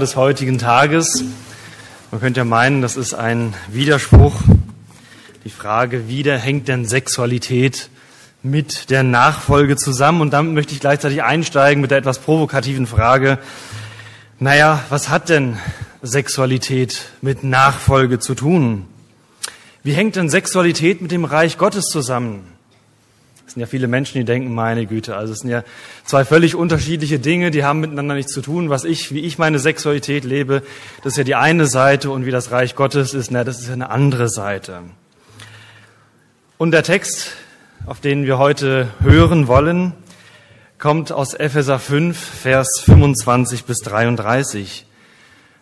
des heutigen Tages. Man könnte ja meinen, das ist ein Widerspruch. Die Frage, wie hängt denn Sexualität mit der Nachfolge zusammen? Und damit möchte ich gleichzeitig einsteigen mit der etwas provokativen Frage, naja, was hat denn Sexualität mit Nachfolge zu tun? Wie hängt denn Sexualität mit dem Reich Gottes zusammen? Es sind ja viele Menschen, die denken, meine Güte, also es sind ja zwei völlig unterschiedliche Dinge, die haben miteinander nichts zu tun. Was ich, wie ich meine Sexualität lebe, das ist ja die eine Seite und wie das Reich Gottes ist, na, das ist ja eine andere Seite. Und der Text, auf den wir heute hören wollen, kommt aus Epheser 5, Vers 25 bis 33.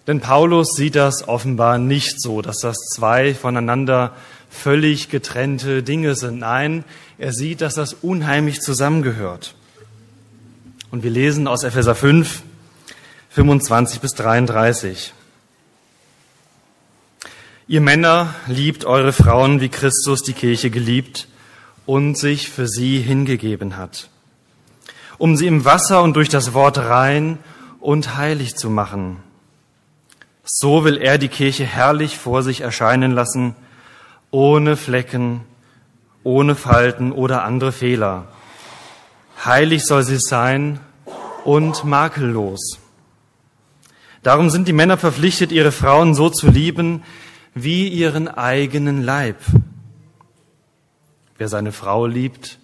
Denn Paulus sieht das offenbar nicht so, dass das zwei voneinander völlig getrennte Dinge sind. Nein, er sieht, dass das unheimlich zusammengehört. Und wir lesen aus Epheser 5, 25 bis 33. Ihr Männer liebt eure Frauen, wie Christus die Kirche geliebt und sich für sie hingegeben hat, um sie im Wasser und durch das Wort rein und heilig zu machen. So will er die Kirche herrlich vor sich erscheinen lassen, ohne Flecken, ohne Falten oder andere Fehler. Heilig soll sie sein und makellos. Darum sind die Männer verpflichtet, ihre Frauen so zu lieben wie ihren eigenen Leib. Wer seine Frau liebt,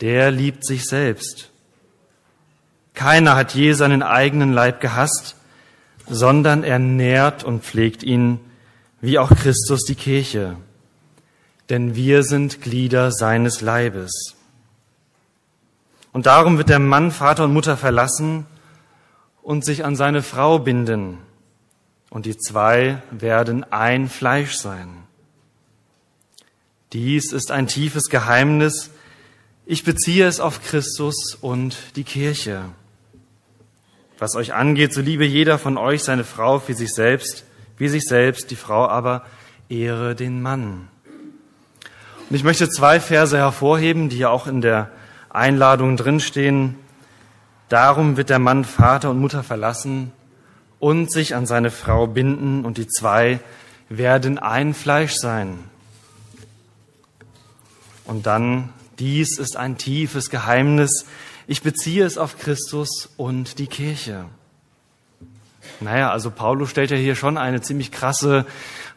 der liebt sich selbst. Keiner hat je seinen eigenen Leib gehasst, sondern er nährt und pflegt ihn, wie auch Christus die Kirche denn wir sind Glieder seines Leibes. Und darum wird der Mann Vater und Mutter verlassen und sich an seine Frau binden, und die zwei werden ein Fleisch sein. Dies ist ein tiefes Geheimnis. Ich beziehe es auf Christus und die Kirche. Was euch angeht, so liebe jeder von euch seine Frau für sich selbst, wie sich selbst, die Frau aber ehre den Mann. Und ich möchte zwei Verse hervorheben, die ja auch in der Einladung drinstehen. Darum wird der Mann Vater und Mutter verlassen und sich an seine Frau binden und die zwei werden ein Fleisch sein. Und dann, dies ist ein tiefes Geheimnis. Ich beziehe es auf Christus und die Kirche. Naja, also Paulus stellt ja hier schon eine ziemlich krasse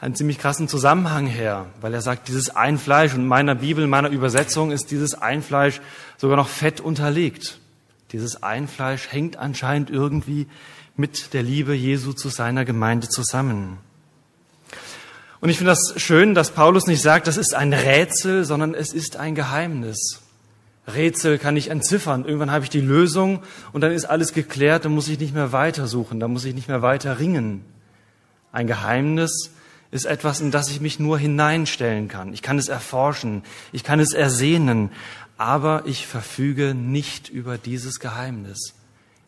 einen ziemlich krassen Zusammenhang her, weil er sagt, dieses Einfleisch und in meiner Bibel, in meiner Übersetzung ist dieses Einfleisch sogar noch fett unterlegt. Dieses Einfleisch hängt anscheinend irgendwie mit der Liebe Jesu zu seiner Gemeinde zusammen. Und ich finde das schön, dass Paulus nicht sagt, das ist ein Rätsel, sondern es ist ein Geheimnis. Rätsel kann ich entziffern. Irgendwann habe ich die Lösung und dann ist alles geklärt, dann muss ich nicht mehr weitersuchen, dann muss ich nicht mehr weiter ringen. Ein Geheimnis ist etwas, in das ich mich nur hineinstellen kann. Ich kann es erforschen, ich kann es ersehnen, aber ich verfüge nicht über dieses Geheimnis.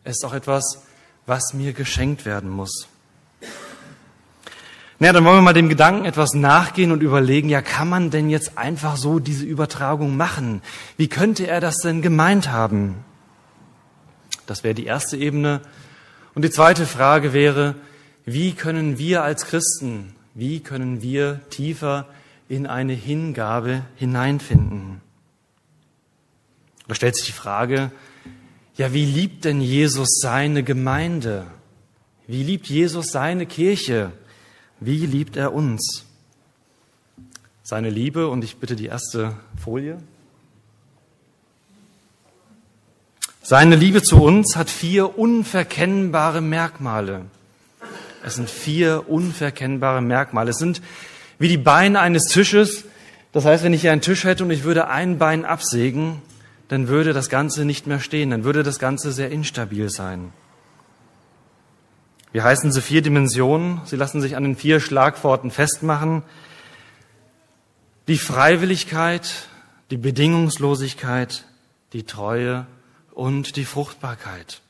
Es ist auch etwas, was mir geschenkt werden muss. Naja, dann wollen wir mal dem Gedanken etwas nachgehen und überlegen, ja, kann man denn jetzt einfach so diese Übertragung machen? Wie könnte er das denn gemeint haben? Das wäre die erste Ebene. Und die zweite Frage wäre, wie können wir als Christen wie können wir tiefer in eine Hingabe hineinfinden? Da stellt sich die Frage, ja, wie liebt denn Jesus seine Gemeinde? Wie liebt Jesus seine Kirche? Wie liebt er uns? Seine Liebe, und ich bitte die erste Folie. Seine Liebe zu uns hat vier unverkennbare Merkmale. Es sind vier unverkennbare Merkmale. Es sind wie die Beine eines Tisches. Das heißt, wenn ich hier einen Tisch hätte und ich würde ein Bein absägen, dann würde das Ganze nicht mehr stehen, dann würde das Ganze sehr instabil sein. Wie heißen sie vier Dimensionen? Sie lassen sich an den vier Schlagworten festmachen. Die Freiwilligkeit, die Bedingungslosigkeit, die Treue und die Fruchtbarkeit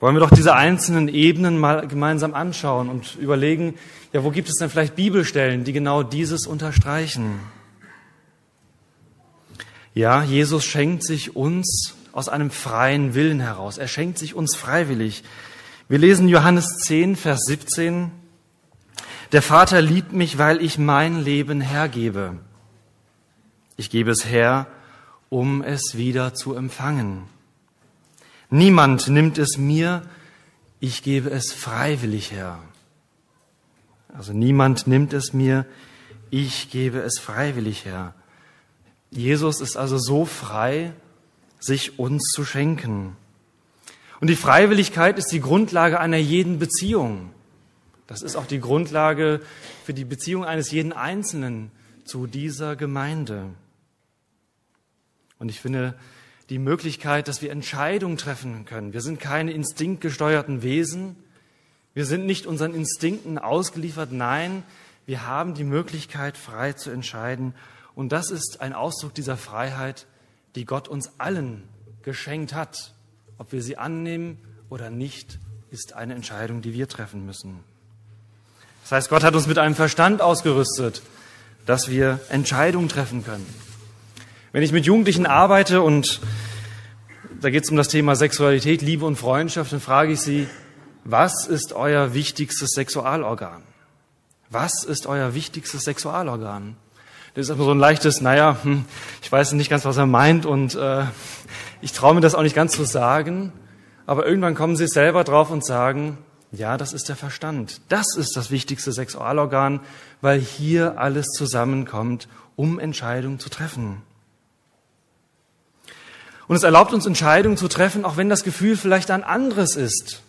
wollen wir doch diese einzelnen Ebenen mal gemeinsam anschauen und überlegen, ja, wo gibt es denn vielleicht Bibelstellen, die genau dieses unterstreichen? Ja, Jesus schenkt sich uns aus einem freien Willen heraus. Er schenkt sich uns freiwillig. Wir lesen Johannes 10, Vers 17. Der Vater liebt mich, weil ich mein Leben hergebe. Ich gebe es her, um es wieder zu empfangen. Niemand nimmt es mir, ich gebe es freiwillig her. Also niemand nimmt es mir, ich gebe es freiwillig her. Jesus ist also so frei, sich uns zu schenken. Und die Freiwilligkeit ist die Grundlage einer jeden Beziehung. Das ist auch die Grundlage für die Beziehung eines jeden Einzelnen zu dieser Gemeinde. Und ich finde die Möglichkeit, dass wir Entscheidungen treffen können. Wir sind keine instinktgesteuerten Wesen. Wir sind nicht unseren Instinkten ausgeliefert. Nein, wir haben die Möglichkeit, frei zu entscheiden. Und das ist ein Ausdruck dieser Freiheit, die Gott uns allen geschenkt hat. Ob wir sie annehmen oder nicht, ist eine Entscheidung, die wir treffen müssen. Das heißt, Gott hat uns mit einem Verstand ausgerüstet, dass wir Entscheidungen treffen können. Wenn ich mit Jugendlichen arbeite und da geht es um das Thema Sexualität, Liebe und Freundschaft, dann frage ich sie, was ist euer wichtigstes Sexualorgan? Was ist euer wichtigstes Sexualorgan? Das ist immer so ein leichtes, naja, hm, ich weiß nicht ganz, was er meint und äh, ich traue mir das auch nicht ganz zu sagen. Aber irgendwann kommen sie selber drauf und sagen, ja, das ist der Verstand. Das ist das wichtigste Sexualorgan, weil hier alles zusammenkommt, um Entscheidungen zu treffen. Und es erlaubt uns Entscheidungen zu treffen, auch wenn das Gefühl vielleicht ein anderes ist.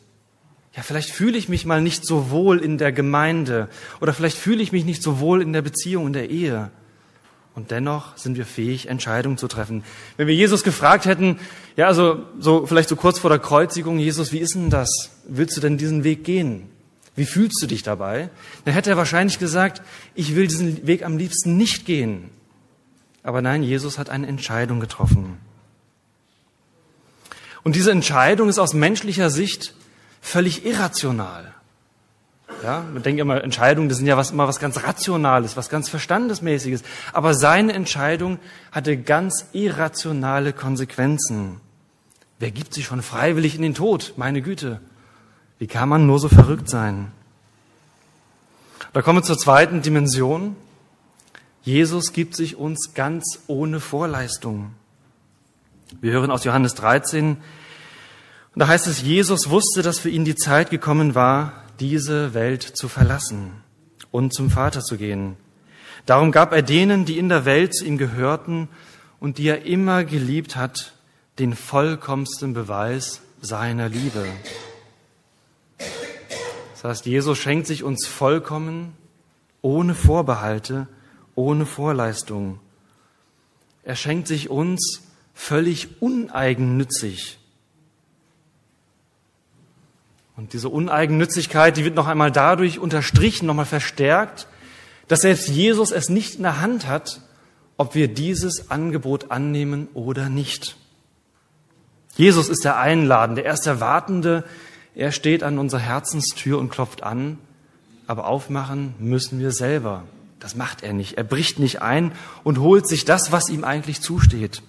Ja, vielleicht fühle ich mich mal nicht so wohl in der Gemeinde oder vielleicht fühle ich mich nicht so wohl in der Beziehung, in der Ehe. Und dennoch sind wir fähig, Entscheidungen zu treffen. Wenn wir Jesus gefragt hätten, ja, also so vielleicht so kurz vor der Kreuzigung, Jesus, wie ist denn das? Willst du denn diesen Weg gehen? Wie fühlst du dich dabei? Dann hätte er wahrscheinlich gesagt, ich will diesen Weg am liebsten nicht gehen. Aber nein, Jesus hat eine Entscheidung getroffen. Und diese Entscheidung ist aus menschlicher Sicht völlig irrational. Ja, man denkt immer, Entscheidungen, das sind ja was, immer was ganz Rationales, was ganz Verstandesmäßiges. Aber seine Entscheidung hatte ganz irrationale Konsequenzen. Wer gibt sich schon freiwillig in den Tod? Meine Güte. Wie kann man nur so verrückt sein? Da kommen wir zur zweiten Dimension. Jesus gibt sich uns ganz ohne Vorleistung. Wir hören aus Johannes 13, und da heißt es, Jesus wusste, dass für ihn die Zeit gekommen war, diese Welt zu verlassen und zum Vater zu gehen. Darum gab er denen, die in der Welt zu ihm gehörten und die er immer geliebt hat, den vollkommensten Beweis seiner Liebe. Das heißt, Jesus schenkt sich uns vollkommen, ohne Vorbehalte, ohne Vorleistung. Er schenkt sich uns völlig uneigennützig und diese Uneigennützigkeit, die wird noch einmal dadurch unterstrichen, noch einmal verstärkt, dass selbst Jesus es nicht in der Hand hat, ob wir dieses Angebot annehmen oder nicht. Jesus ist der Einladende, er ist der Wartende, er steht an unserer Herzenstür und klopft an, aber aufmachen müssen wir selber. Das macht er nicht. Er bricht nicht ein und holt sich das, was ihm eigentlich zusteht.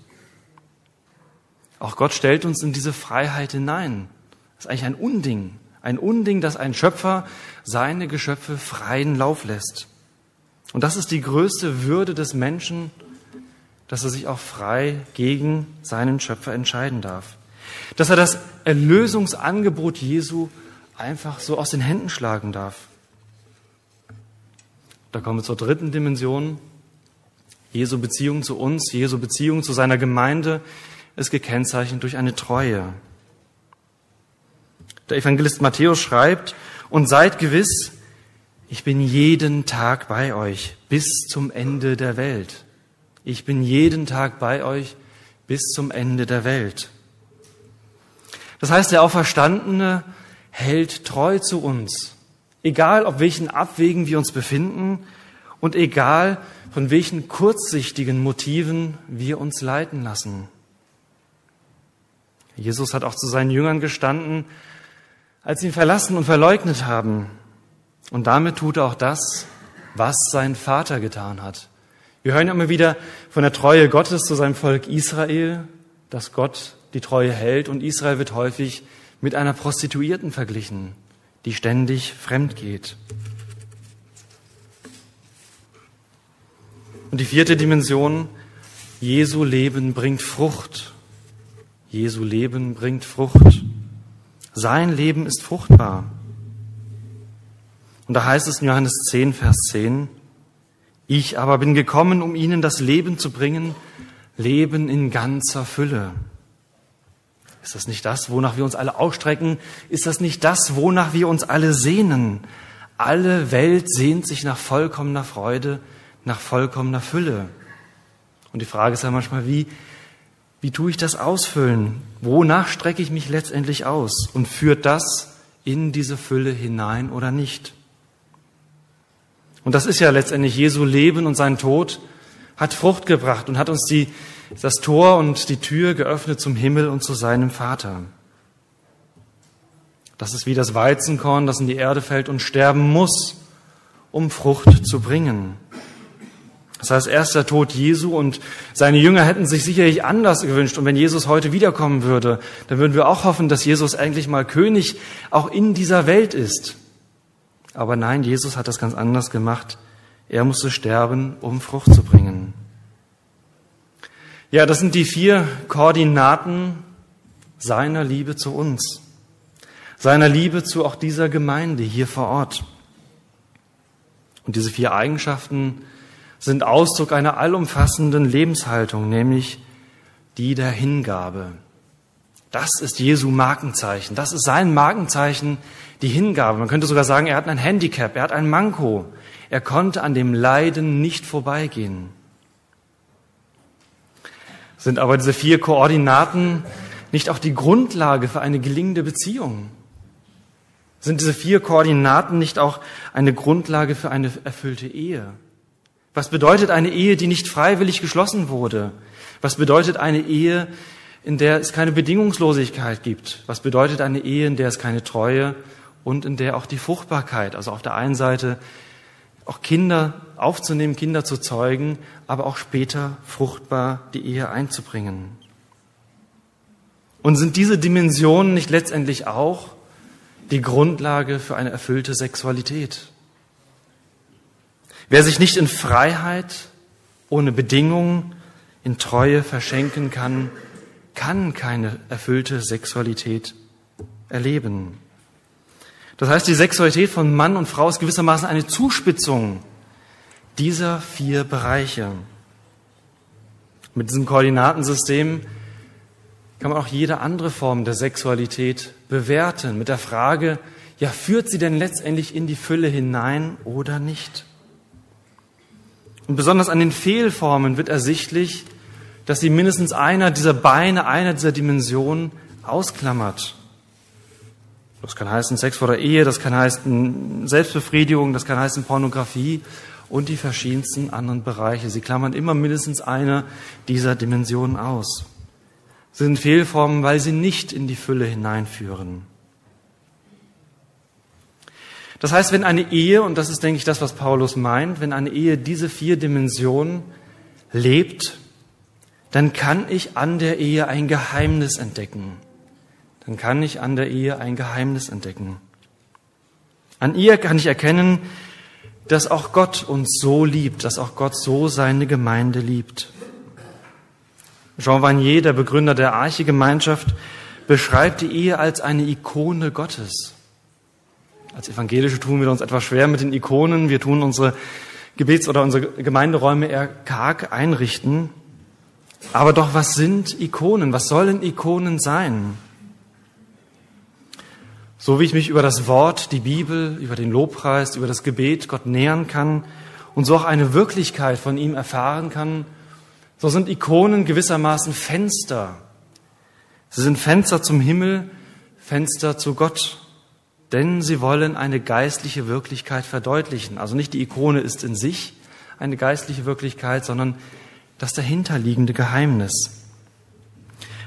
Auch Gott stellt uns in diese Freiheit hinein. Das ist eigentlich ein Unding. Ein Unding, dass ein Schöpfer seine Geschöpfe freien Lauf lässt. Und das ist die größte Würde des Menschen, dass er sich auch frei gegen seinen Schöpfer entscheiden darf. Dass er das Erlösungsangebot Jesu einfach so aus den Händen schlagen darf. Da kommen wir zur dritten Dimension. Jesu Beziehung zu uns, Jesu Beziehung zu seiner Gemeinde ist gekennzeichnet durch eine Treue. Der Evangelist Matthäus schreibt, und seid gewiss, ich bin jeden Tag bei euch bis zum Ende der Welt. Ich bin jeden Tag bei euch bis zum Ende der Welt. Das heißt, der Auferstandene hält treu zu uns, egal auf welchen Abwegen wir uns befinden und egal von welchen kurzsichtigen Motiven wir uns leiten lassen. Jesus hat auch zu seinen Jüngern gestanden, als sie ihn verlassen und verleugnet haben. Und damit tut er auch das, was sein Vater getan hat. Wir hören immer wieder von der Treue Gottes zu seinem Volk Israel, dass Gott die Treue hält und Israel wird häufig mit einer Prostituierten verglichen, die ständig fremd geht. Und die vierte Dimension, Jesu Leben bringt Frucht. Jesu Leben bringt Frucht. Sein Leben ist fruchtbar. Und da heißt es in Johannes 10, Vers 10, ich aber bin gekommen, um ihnen das Leben zu bringen, Leben in ganzer Fülle. Ist das nicht das, wonach wir uns alle ausstrecken? Ist das nicht das, wonach wir uns alle sehnen? Alle Welt sehnt sich nach vollkommener Freude, nach vollkommener Fülle. Und die Frage ist ja manchmal, wie, wie tue ich das ausfüllen? Wonach strecke ich mich letztendlich aus? Und führt das in diese Fülle hinein oder nicht? Und das ist ja letztendlich Jesu Leben und sein Tod hat Frucht gebracht und hat uns die, das Tor und die Tür geöffnet zum Himmel und zu seinem Vater. Das ist wie das Weizenkorn, das in die Erde fällt und sterben muss, um Frucht zu bringen. Das heißt, erst der Tod Jesu und seine Jünger hätten sich sicherlich anders gewünscht. Und wenn Jesus heute wiederkommen würde, dann würden wir auch hoffen, dass Jesus eigentlich mal König auch in dieser Welt ist. Aber nein, Jesus hat das ganz anders gemacht. Er musste sterben, um Frucht zu bringen. Ja, das sind die vier Koordinaten seiner Liebe zu uns, seiner Liebe zu auch dieser Gemeinde hier vor Ort. Und diese vier Eigenschaften sind Ausdruck einer allumfassenden Lebenshaltung, nämlich die der Hingabe. Das ist Jesu Markenzeichen. Das ist sein Markenzeichen, die Hingabe. Man könnte sogar sagen, er hat ein Handicap, er hat ein Manko. Er konnte an dem Leiden nicht vorbeigehen. Sind aber diese vier Koordinaten nicht auch die Grundlage für eine gelingende Beziehung? Sind diese vier Koordinaten nicht auch eine Grundlage für eine erfüllte Ehe? Was bedeutet eine Ehe, die nicht freiwillig geschlossen wurde? Was bedeutet eine Ehe, in der es keine Bedingungslosigkeit gibt? Was bedeutet eine Ehe, in der es keine Treue und in der auch die Fruchtbarkeit, also auf der einen Seite auch Kinder aufzunehmen, Kinder zu zeugen, aber auch später fruchtbar die Ehe einzubringen? Und sind diese Dimensionen nicht letztendlich auch die Grundlage für eine erfüllte Sexualität? Wer sich nicht in Freiheit, ohne Bedingungen, in Treue verschenken kann, kann keine erfüllte Sexualität erleben. Das heißt, die Sexualität von Mann und Frau ist gewissermaßen eine Zuspitzung dieser vier Bereiche. Mit diesem Koordinatensystem kann man auch jede andere Form der Sexualität bewerten, mit der Frage, ja, führt sie denn letztendlich in die Fülle hinein oder nicht? Und besonders an den Fehlformen wird ersichtlich, dass sie mindestens einer dieser Beine, einer dieser Dimensionen ausklammert. Das kann heißen Sex vor der Ehe, das kann heißen Selbstbefriedigung, das kann heißen Pornografie und die verschiedensten anderen Bereiche. Sie klammern immer mindestens eine dieser Dimensionen aus. Sie sind Fehlformen, weil sie nicht in die Fülle hineinführen. Das heißt, wenn eine Ehe, und das ist, denke ich, das, was Paulus meint, wenn eine Ehe diese vier Dimensionen lebt, dann kann ich an der Ehe ein Geheimnis entdecken. Dann kann ich an der Ehe ein Geheimnis entdecken. An ihr kann ich erkennen, dass auch Gott uns so liebt, dass auch Gott so seine Gemeinde liebt. Jean Vanier, der Begründer der Arche-Gemeinschaft, beschreibt die Ehe als eine Ikone Gottes. Als Evangelische tun wir uns etwas schwer mit den Ikonen. Wir tun unsere Gebets- oder unsere Gemeinderäume eher karg einrichten. Aber doch, was sind Ikonen? Was sollen Ikonen sein? So wie ich mich über das Wort, die Bibel, über den Lobpreis, über das Gebet Gott nähern kann und so auch eine Wirklichkeit von ihm erfahren kann, so sind Ikonen gewissermaßen Fenster. Sie sind Fenster zum Himmel, Fenster zu Gott denn sie wollen eine geistliche Wirklichkeit verdeutlichen. Also nicht die Ikone ist in sich eine geistliche Wirklichkeit, sondern das dahinterliegende Geheimnis.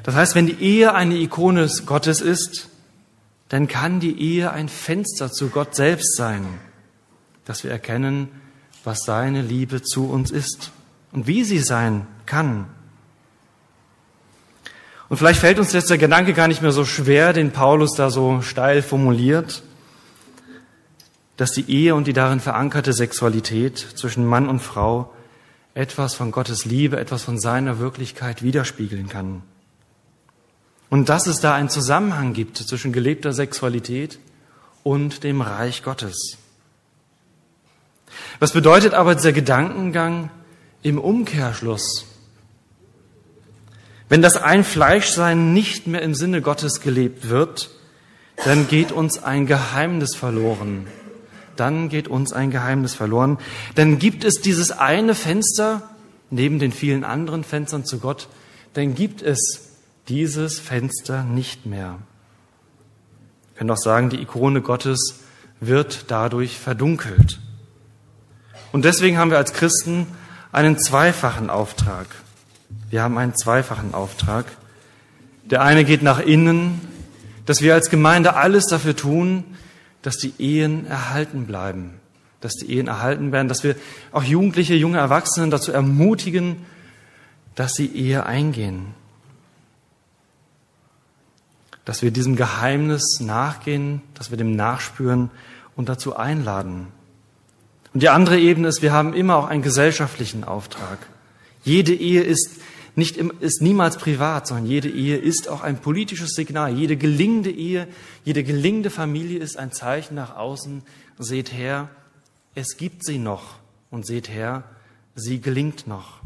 Das heißt, wenn die Ehe eine Ikone Gottes ist, dann kann die Ehe ein Fenster zu Gott selbst sein, dass wir erkennen, was seine Liebe zu uns ist und wie sie sein kann. Und vielleicht fällt uns jetzt der Gedanke gar nicht mehr so schwer, den Paulus da so steil formuliert, dass die Ehe und die darin verankerte Sexualität zwischen Mann und Frau etwas von Gottes Liebe, etwas von seiner Wirklichkeit widerspiegeln kann. Und dass es da einen Zusammenhang gibt zwischen gelebter Sexualität und dem Reich Gottes. Was bedeutet aber dieser Gedankengang im Umkehrschluss? Wenn das Einfleischsein nicht mehr im Sinne Gottes gelebt wird, dann geht uns ein Geheimnis verloren. Dann geht uns ein Geheimnis verloren. Dann gibt es dieses eine Fenster neben den vielen anderen Fenstern zu Gott, dann gibt es dieses Fenster nicht mehr. Wir können auch sagen, die Ikone Gottes wird dadurch verdunkelt. Und deswegen haben wir als Christen einen zweifachen Auftrag. Wir haben einen zweifachen Auftrag. Der eine geht nach innen, dass wir als Gemeinde alles dafür tun, dass die Ehen erhalten bleiben, dass die Ehen erhalten werden, dass wir auch Jugendliche, junge Erwachsene dazu ermutigen, dass sie Ehe eingehen. Dass wir diesem Geheimnis nachgehen, dass wir dem nachspüren und dazu einladen. Und die andere Ebene ist, wir haben immer auch einen gesellschaftlichen Auftrag. Jede Ehe ist nicht, ist niemals privat, sondern jede Ehe ist auch ein politisches Signal. Jede gelingende Ehe, jede gelingende Familie ist ein Zeichen nach außen. Seht her, es gibt sie noch. Und seht her, sie gelingt noch.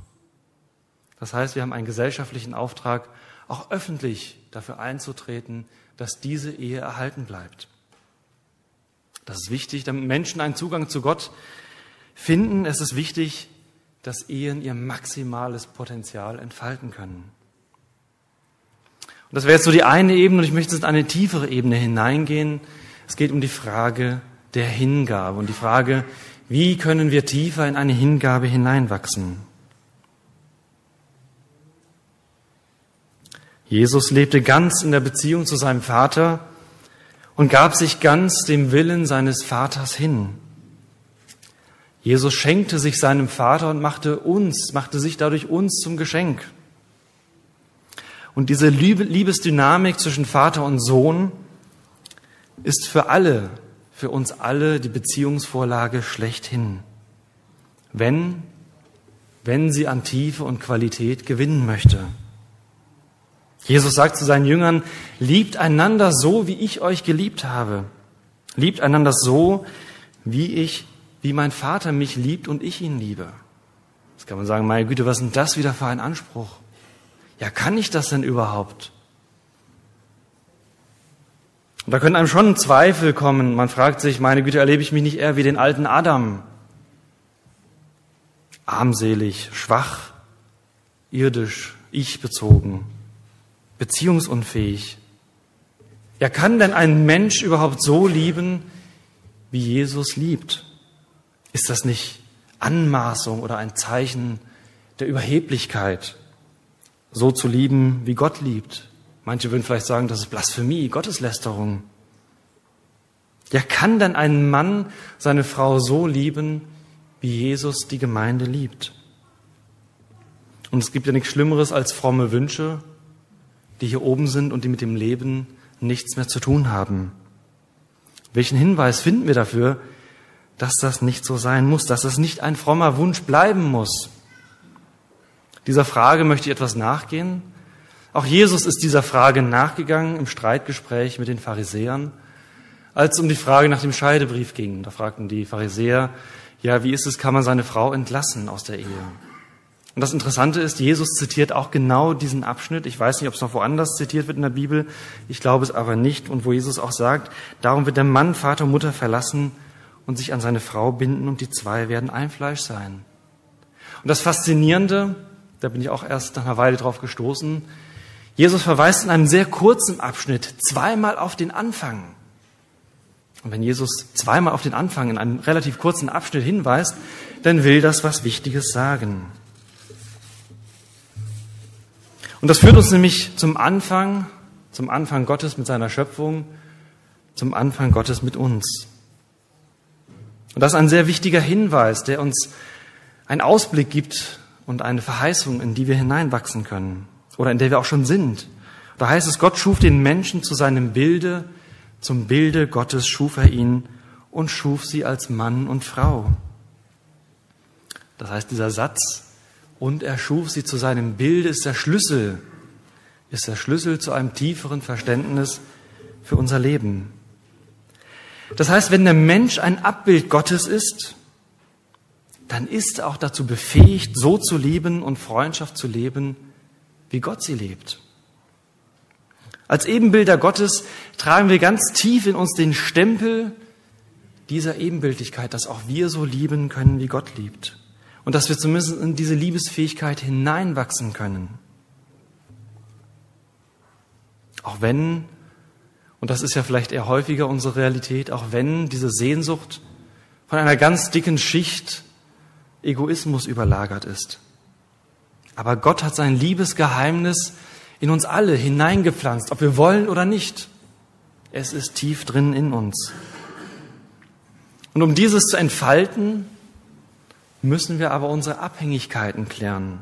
Das heißt, wir haben einen gesellschaftlichen Auftrag, auch öffentlich dafür einzutreten, dass diese Ehe erhalten bleibt. Das ist wichtig, damit Menschen einen Zugang zu Gott finden. Es ist wichtig, dass Ehen ihr maximales Potenzial entfalten können. Und das wäre jetzt so die eine Ebene und ich möchte jetzt in eine tiefere Ebene hineingehen. Es geht um die Frage der Hingabe und die Frage, wie können wir tiefer in eine Hingabe hineinwachsen? Jesus lebte ganz in der Beziehung zu seinem Vater und gab sich ganz dem Willen seines Vaters hin. Jesus schenkte sich seinem Vater und machte uns, machte sich dadurch uns zum Geschenk. Und diese Liebesdynamik zwischen Vater und Sohn ist für alle, für uns alle die Beziehungsvorlage schlechthin. Wenn, wenn sie an Tiefe und Qualität gewinnen möchte. Jesus sagt zu seinen Jüngern, liebt einander so, wie ich euch geliebt habe. Liebt einander so, wie ich wie mein Vater mich liebt und ich ihn liebe. Jetzt kann man sagen, meine Güte, was ist denn das wieder für ein Anspruch? Ja, kann ich das denn überhaupt? Und da können einem schon Zweifel kommen. Man fragt sich, meine Güte, erlebe ich mich nicht eher wie den alten Adam? Armselig, schwach, irdisch, ich bezogen, beziehungsunfähig. Ja, kann denn ein Mensch überhaupt so lieben, wie Jesus liebt? Ist das nicht Anmaßung oder ein Zeichen der Überheblichkeit, so zu lieben, wie Gott liebt? Manche würden vielleicht sagen, das ist Blasphemie, Gotteslästerung. Ja, kann denn ein Mann seine Frau so lieben, wie Jesus die Gemeinde liebt? Und es gibt ja nichts Schlimmeres als fromme Wünsche, die hier oben sind und die mit dem Leben nichts mehr zu tun haben. Welchen Hinweis finden wir dafür, dass das nicht so sein muss, dass das nicht ein frommer Wunsch bleiben muss. Dieser Frage möchte ich etwas nachgehen. Auch Jesus ist dieser Frage nachgegangen im Streitgespräch mit den Pharisäern, als es um die Frage nach dem Scheidebrief ging. Da fragten die Pharisäer, ja, wie ist es, kann man seine Frau entlassen aus der Ehe? Und das Interessante ist, Jesus zitiert auch genau diesen Abschnitt. Ich weiß nicht, ob es noch woanders zitiert wird in der Bibel. Ich glaube es aber nicht. Und wo Jesus auch sagt, darum wird der Mann Vater und Mutter verlassen und sich an seine Frau binden und die zwei werden ein Fleisch sein. Und das Faszinierende, da bin ich auch erst nach einer Weile drauf gestoßen, Jesus verweist in einem sehr kurzen Abschnitt zweimal auf den Anfang. Und wenn Jesus zweimal auf den Anfang in einem relativ kurzen Abschnitt hinweist, dann will das was Wichtiges sagen. Und das führt uns nämlich zum Anfang, zum Anfang Gottes mit seiner Schöpfung, zum Anfang Gottes mit uns. Und das ist ein sehr wichtiger Hinweis, der uns einen Ausblick gibt und eine Verheißung, in die wir hineinwachsen können oder in der wir auch schon sind. Da heißt es, Gott schuf den Menschen zu seinem Bilde, zum Bilde Gottes schuf er ihn und schuf sie als Mann und Frau. Das heißt, dieser Satz, und er schuf sie zu seinem Bilde, ist der Schlüssel, ist der Schlüssel zu einem tieferen Verständnis für unser Leben. Das heißt, wenn der Mensch ein Abbild Gottes ist, dann ist er auch dazu befähigt, so zu lieben und Freundschaft zu leben, wie Gott sie lebt. Als Ebenbilder Gottes tragen wir ganz tief in uns den Stempel dieser Ebenbildlichkeit, dass auch wir so lieben können, wie Gott liebt. Und dass wir zumindest in diese Liebesfähigkeit hineinwachsen können. Auch wenn, und das ist ja vielleicht eher häufiger unsere Realität, auch wenn diese Sehnsucht von einer ganz dicken Schicht Egoismus überlagert ist. Aber Gott hat sein Liebesgeheimnis in uns alle hineingepflanzt, ob wir wollen oder nicht. Es ist tief drin in uns. Und um dieses zu entfalten, müssen wir aber unsere Abhängigkeiten klären.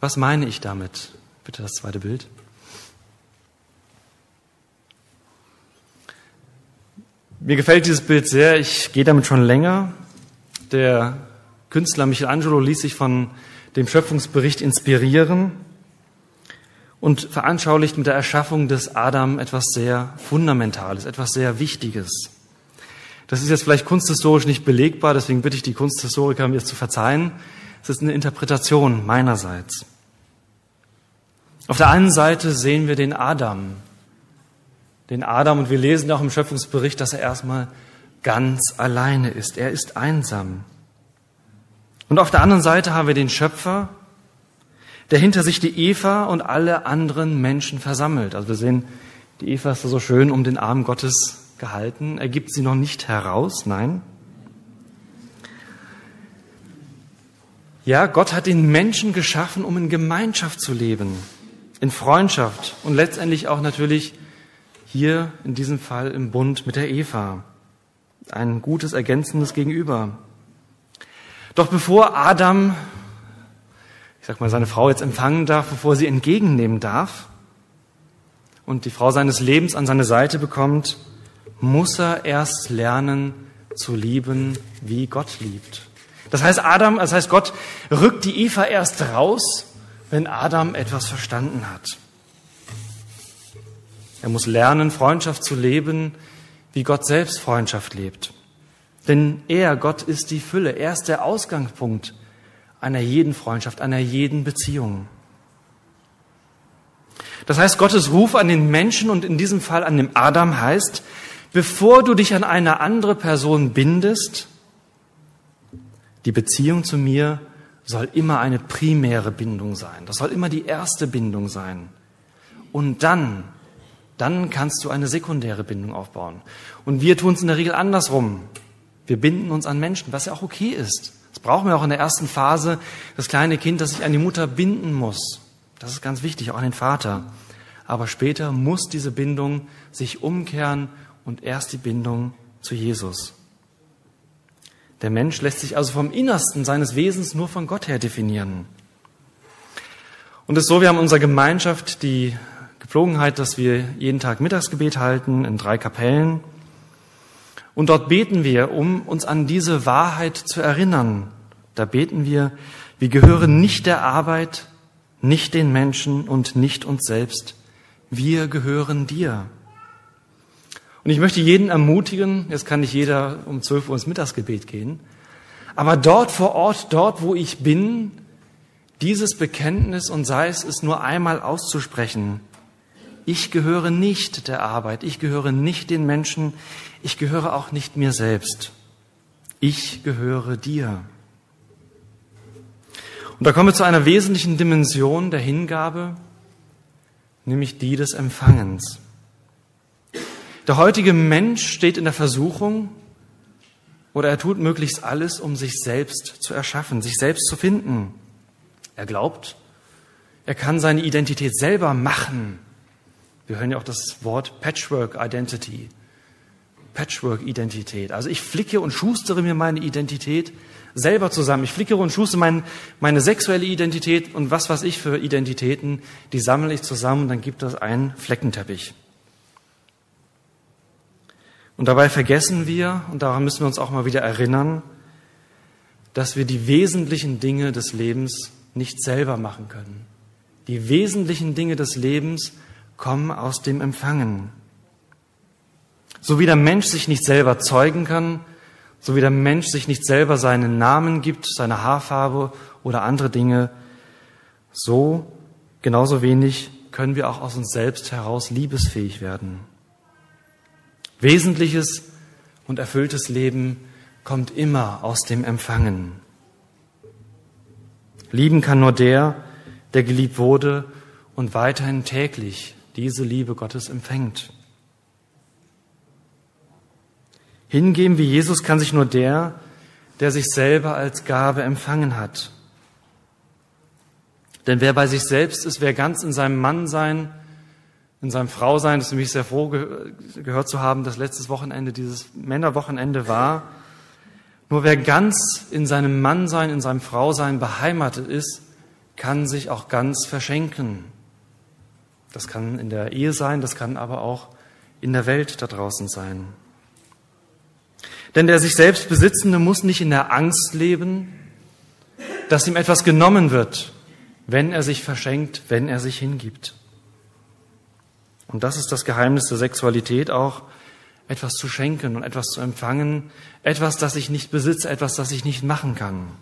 Was meine ich damit? Bitte das zweite Bild. Mir gefällt dieses Bild sehr. Ich gehe damit schon länger. Der Künstler Michelangelo ließ sich von dem Schöpfungsbericht inspirieren und veranschaulicht mit der Erschaffung des Adam etwas sehr Fundamentales, etwas sehr Wichtiges. Das ist jetzt vielleicht kunsthistorisch nicht belegbar, deswegen bitte ich die Kunsthistoriker, mir zu verzeihen. Es ist eine Interpretation meinerseits. Auf der einen Seite sehen wir den Adam, den Adam, und wir lesen auch im Schöpfungsbericht, dass er erstmal ganz alleine ist. Er ist einsam. Und auf der anderen Seite haben wir den Schöpfer, der hinter sich die Eva und alle anderen Menschen versammelt. Also wir sehen, die Eva ist so schön um den Arm Gottes gehalten. Er gibt sie noch nicht heraus, nein. Ja, Gott hat den Menschen geschaffen, um in Gemeinschaft zu leben, in Freundschaft und letztendlich auch natürlich hier in diesem Fall im Bund mit der Eva. Ein gutes, ergänzendes Gegenüber. Doch bevor Adam, ich sag mal, seine Frau jetzt empfangen darf, bevor sie entgegennehmen darf und die Frau seines Lebens an seine Seite bekommt, muss er erst lernen zu lieben, wie Gott liebt. Das heißt, Adam, das heißt, Gott rückt die Eva erst raus, wenn Adam etwas verstanden hat. Er muss lernen, Freundschaft zu leben, wie Gott selbst Freundschaft lebt. Denn er, Gott, ist die Fülle. Er ist der Ausgangspunkt einer jeden Freundschaft, einer jeden Beziehung. Das heißt, Gottes Ruf an den Menschen und in diesem Fall an dem Adam heißt, bevor du dich an eine andere Person bindest, die Beziehung zu mir soll immer eine primäre Bindung sein. Das soll immer die erste Bindung sein. Und dann, dann kannst du eine sekundäre Bindung aufbauen. Und wir tun es in der Regel andersrum. Wir binden uns an Menschen, was ja auch okay ist. Das brauchen wir auch in der ersten Phase, das kleine Kind, das sich an die Mutter binden muss. Das ist ganz wichtig, auch an den Vater. Aber später muss diese Bindung sich umkehren und erst die Bindung zu Jesus. Der Mensch lässt sich also vom Innersten seines Wesens nur von Gott her definieren. Und es ist so, wir haben in unserer Gemeinschaft die Gepflogenheit, dass wir jeden Tag Mittagsgebet halten in drei Kapellen. Und dort beten wir, um uns an diese Wahrheit zu erinnern. Da beten wir, wir gehören nicht der Arbeit, nicht den Menschen und nicht uns selbst. Wir gehören dir. Und ich möchte jeden ermutigen, jetzt kann nicht jeder um 12 Uhr ins Mittagsgebet gehen, aber dort vor Ort, dort wo ich bin, dieses Bekenntnis und sei es es nur einmal auszusprechen, ich gehöre nicht der Arbeit, ich gehöre nicht den Menschen, ich gehöre auch nicht mir selbst. Ich gehöre dir. Und da kommen wir zu einer wesentlichen Dimension der Hingabe, nämlich die des Empfangens. Der heutige Mensch steht in der Versuchung, oder er tut möglichst alles, um sich selbst zu erschaffen, sich selbst zu finden. Er glaubt, er kann seine Identität selber machen. Wir hören ja auch das Wort Patchwork Identity. Patchwork-Identität. Also ich flicke und schustere mir meine Identität selber zusammen. Ich flickere und schustere mein, meine sexuelle Identität und was weiß ich für Identitäten, die sammle ich zusammen und dann gibt es einen Fleckenteppich. Und dabei vergessen wir, und daran müssen wir uns auch mal wieder erinnern, dass wir die wesentlichen Dinge des Lebens nicht selber machen können. Die wesentlichen Dinge des Lebens kommen aus dem Empfangen. So wie der Mensch sich nicht selber zeugen kann, so wie der Mensch sich nicht selber seinen Namen gibt, seine Haarfarbe oder andere Dinge, so genauso wenig können wir auch aus uns selbst heraus liebesfähig werden. Wesentliches und erfülltes Leben kommt immer aus dem Empfangen. Lieben kann nur der, der geliebt wurde und weiterhin täglich diese Liebe Gottes empfängt. Hingeben wie Jesus kann sich nur der, der sich selber als Gabe empfangen hat. Denn wer bei sich selbst ist, wer ganz in seinem Mannsein, in seinem Frausein, das ist nämlich sehr froh gehört zu haben, dass letztes Wochenende dieses Männerwochenende war, nur wer ganz in seinem Mannsein, in seinem Frausein beheimatet ist, kann sich auch ganz verschenken. Das kann in der Ehe sein, das kann aber auch in der Welt da draußen sein. Denn der sich selbst Besitzende muss nicht in der Angst leben, dass ihm etwas genommen wird, wenn er sich verschenkt, wenn er sich hingibt. Und das ist das Geheimnis der Sexualität auch, etwas zu schenken und etwas zu empfangen, etwas, das ich nicht besitze, etwas, das ich nicht machen kann.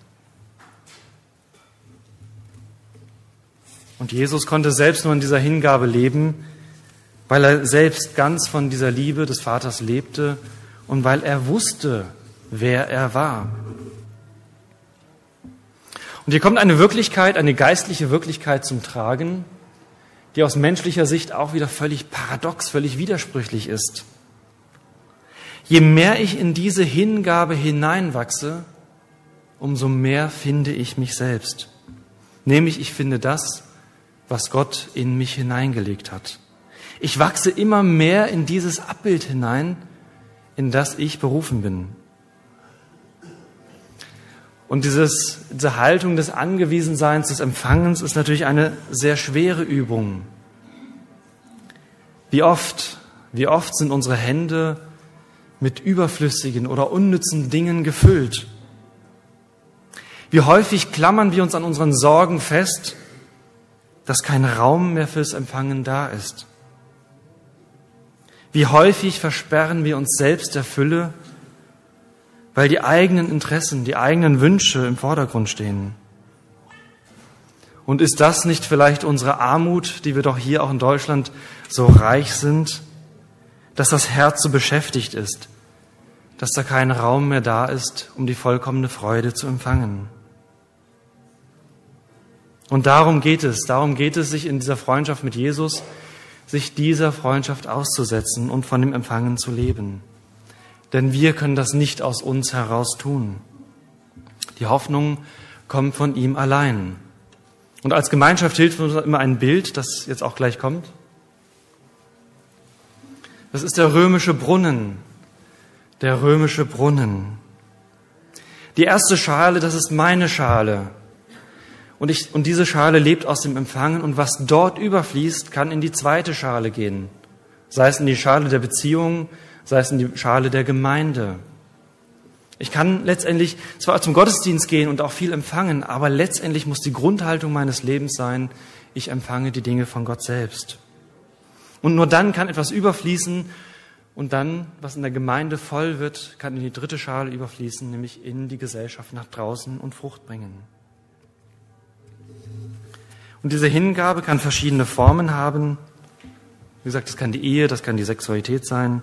Und Jesus konnte selbst nur in dieser Hingabe leben, weil er selbst ganz von dieser Liebe des Vaters lebte und weil er wusste, wer er war. Und hier kommt eine Wirklichkeit, eine geistliche Wirklichkeit zum Tragen, die aus menschlicher Sicht auch wieder völlig paradox, völlig widersprüchlich ist. Je mehr ich in diese Hingabe hineinwachse, umso mehr finde ich mich selbst. Nämlich ich finde das, was Gott in mich hineingelegt hat. Ich wachse immer mehr in dieses Abbild hinein, in das ich berufen bin. Und dieses, diese Haltung des Angewiesenseins, des Empfangens ist natürlich eine sehr schwere Übung. Wie oft, wie oft sind unsere Hände mit überflüssigen oder unnützen Dingen gefüllt? Wie häufig klammern wir uns an unseren Sorgen fest, dass kein Raum mehr fürs Empfangen da ist? Wie häufig versperren wir uns selbst der Fülle, weil die eigenen Interessen, die eigenen Wünsche im Vordergrund stehen. Und ist das nicht vielleicht unsere Armut, die wir doch hier auch in Deutschland so reich sind, dass das Herz so beschäftigt ist, dass da kein Raum mehr da ist, um die vollkommene Freude zu empfangen? Und darum geht es, darum geht es sich in dieser Freundschaft mit Jesus, sich dieser Freundschaft auszusetzen und von dem Empfangen zu leben. Denn wir können das nicht aus uns heraus tun. Die Hoffnung kommt von ihm allein. Und als Gemeinschaft hilft uns immer ein Bild, das jetzt auch gleich kommt. Das ist der römische Brunnen. Der römische Brunnen. Die erste Schale, das ist meine Schale. Und, ich, und diese Schale lebt aus dem Empfangen und was dort überfließt, kann in die zweite Schale gehen. Sei es in die Schale der Beziehung, sei es in die Schale der Gemeinde. Ich kann letztendlich zwar zum Gottesdienst gehen und auch viel empfangen, aber letztendlich muss die Grundhaltung meines Lebens sein, ich empfange die Dinge von Gott selbst. Und nur dann kann etwas überfließen und dann, was in der Gemeinde voll wird, kann in die dritte Schale überfließen, nämlich in die Gesellschaft nach draußen und Frucht bringen. Und diese Hingabe kann verschiedene Formen haben. Wie gesagt, das kann die Ehe, das kann die Sexualität sein.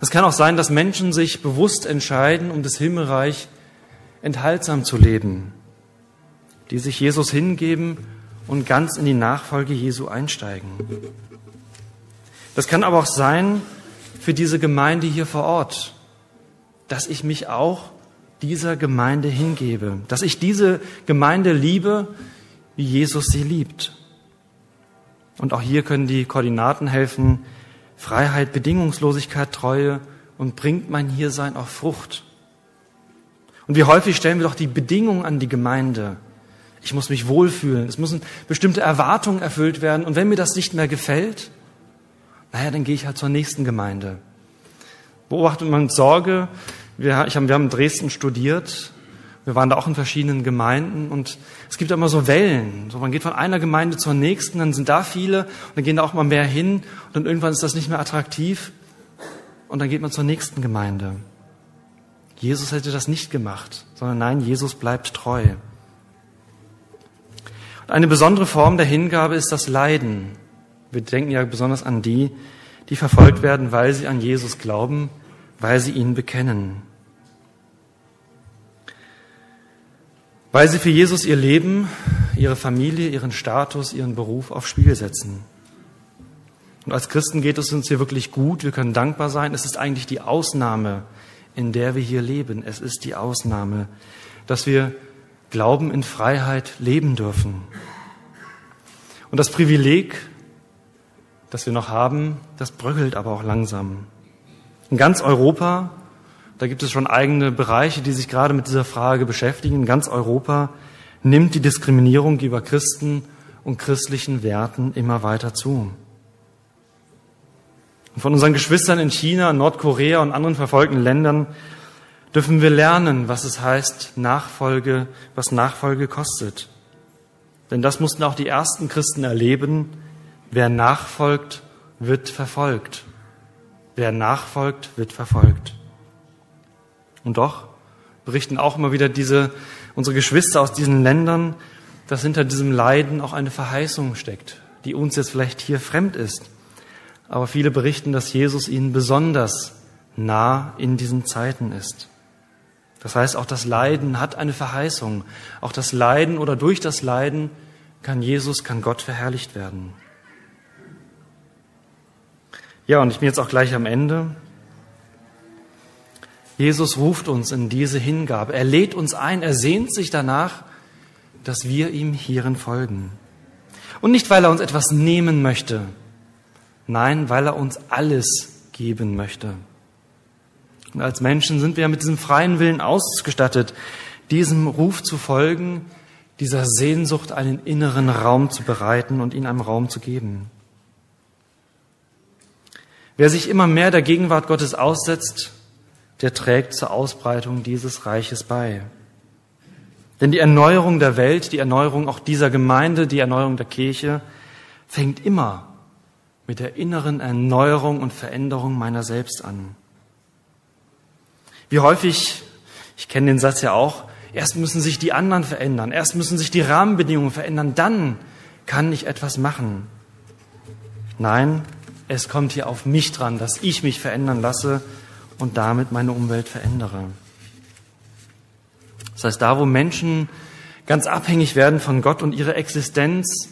Es kann auch sein, dass Menschen sich bewusst entscheiden, um das Himmelreich enthaltsam zu leben, die sich Jesus hingeben und ganz in die Nachfolge Jesu einsteigen. Das kann aber auch sein für diese Gemeinde hier vor Ort, dass ich mich auch dieser Gemeinde hingebe, dass ich diese Gemeinde liebe, wie Jesus sie liebt. Und auch hier können die Koordinaten helfen. Freiheit, Bedingungslosigkeit, Treue und bringt mein Hiersein auch Frucht? Und wie häufig stellen wir doch die Bedingungen an die Gemeinde. Ich muss mich wohlfühlen, es müssen bestimmte Erwartungen erfüllt werden und wenn mir das nicht mehr gefällt, naja, dann gehe ich halt zur nächsten Gemeinde. Beobachtet man mit Sorge, wir, ich hab, wir haben in Dresden studiert, wir waren da auch in verschiedenen Gemeinden und es gibt immer so Wellen. So, man geht von einer Gemeinde zur nächsten, dann sind da viele und dann gehen da auch mal mehr hin und dann irgendwann ist das nicht mehr attraktiv und dann geht man zur nächsten Gemeinde. Jesus hätte das nicht gemacht, sondern nein, Jesus bleibt treu. Und eine besondere Form der Hingabe ist das Leiden. Wir denken ja besonders an die, die verfolgt werden, weil sie an Jesus glauben, weil sie ihn bekennen. Weil sie für Jesus ihr Leben, ihre Familie, ihren Status, ihren Beruf aufs Spiel setzen. Und als Christen geht es uns hier wirklich gut, wir können dankbar sein. Es ist eigentlich die Ausnahme, in der wir hier leben. Es ist die Ausnahme, dass wir Glauben in Freiheit leben dürfen. Und das Privileg, das wir noch haben, das bröckelt aber auch langsam. In ganz Europa, da gibt es schon eigene Bereiche, die sich gerade mit dieser Frage beschäftigen, in ganz Europa nimmt die Diskriminierung gegenüber Christen und christlichen Werten immer weiter zu. Von unseren Geschwistern in China, Nordkorea und anderen verfolgten Ländern dürfen wir lernen, was es heißt, Nachfolge, was Nachfolge kostet. Denn das mussten auch die ersten Christen erleben, Wer nachfolgt, wird verfolgt. Wer nachfolgt, wird verfolgt. Und doch berichten auch immer wieder diese, unsere Geschwister aus diesen Ländern, dass hinter diesem Leiden auch eine Verheißung steckt, die uns jetzt vielleicht hier fremd ist. Aber viele berichten, dass Jesus ihnen besonders nah in diesen Zeiten ist. Das heißt, auch das Leiden hat eine Verheißung. Auch das Leiden oder durch das Leiden kann Jesus, kann Gott verherrlicht werden. Ja, und ich bin jetzt auch gleich am Ende. Jesus ruft uns in diese Hingabe. Er lädt uns ein, er sehnt sich danach, dass wir ihm hierin folgen. Und nicht, weil er uns etwas nehmen möchte, nein, weil er uns alles geben möchte. Und als Menschen sind wir mit diesem freien Willen ausgestattet, diesem Ruf zu folgen, dieser Sehnsucht einen inneren Raum zu bereiten und ihn einem Raum zu geben. Wer sich immer mehr der Gegenwart Gottes aussetzt, der trägt zur Ausbreitung dieses Reiches bei. Denn die Erneuerung der Welt, die Erneuerung auch dieser Gemeinde, die Erneuerung der Kirche fängt immer mit der inneren Erneuerung und Veränderung meiner selbst an. Wie häufig, ich kenne den Satz ja auch, erst müssen sich die anderen verändern, erst müssen sich die Rahmenbedingungen verändern, dann kann ich etwas machen. Nein, es kommt hier auf mich dran, dass ich mich verändern lasse und damit meine Umwelt verändere. Das heißt, da wo Menschen ganz abhängig werden von Gott und ihre Existenz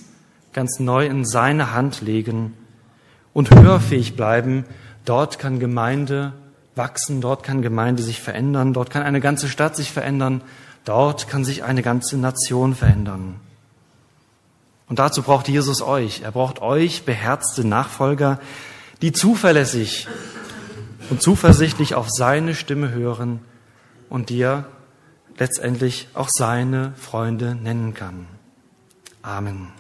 ganz neu in seine Hand legen und hörfähig bleiben, dort kann Gemeinde wachsen, dort kann Gemeinde sich verändern, dort kann eine ganze Stadt sich verändern, dort kann sich eine ganze Nation verändern. Und dazu braucht Jesus euch. Er braucht euch, beherzte Nachfolger, die zuverlässig und zuversichtlich auf seine Stimme hören und dir letztendlich auch seine Freunde nennen kann. Amen.